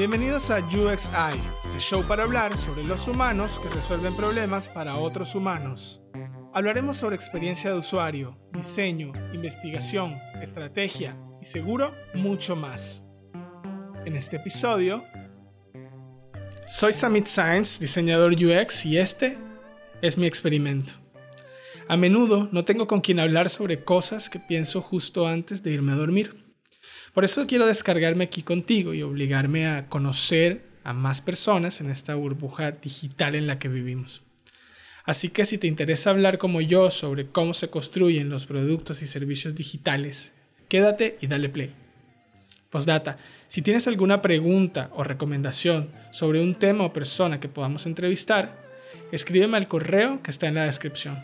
Bienvenidos a UXI, el show para hablar sobre los humanos que resuelven problemas para otros humanos. Hablaremos sobre experiencia de usuario, diseño, investigación, estrategia y seguro mucho más. En este episodio, soy Samit Science, diseñador UX, y este es mi experimento. A menudo no tengo con quien hablar sobre cosas que pienso justo antes de irme a dormir. Por eso quiero descargarme aquí contigo y obligarme a conocer a más personas en esta burbuja digital en la que vivimos. Así que si te interesa hablar como yo sobre cómo se construyen los productos y servicios digitales, quédate y dale play. Postdata, si tienes alguna pregunta o recomendación sobre un tema o persona que podamos entrevistar, escríbeme al correo que está en la descripción.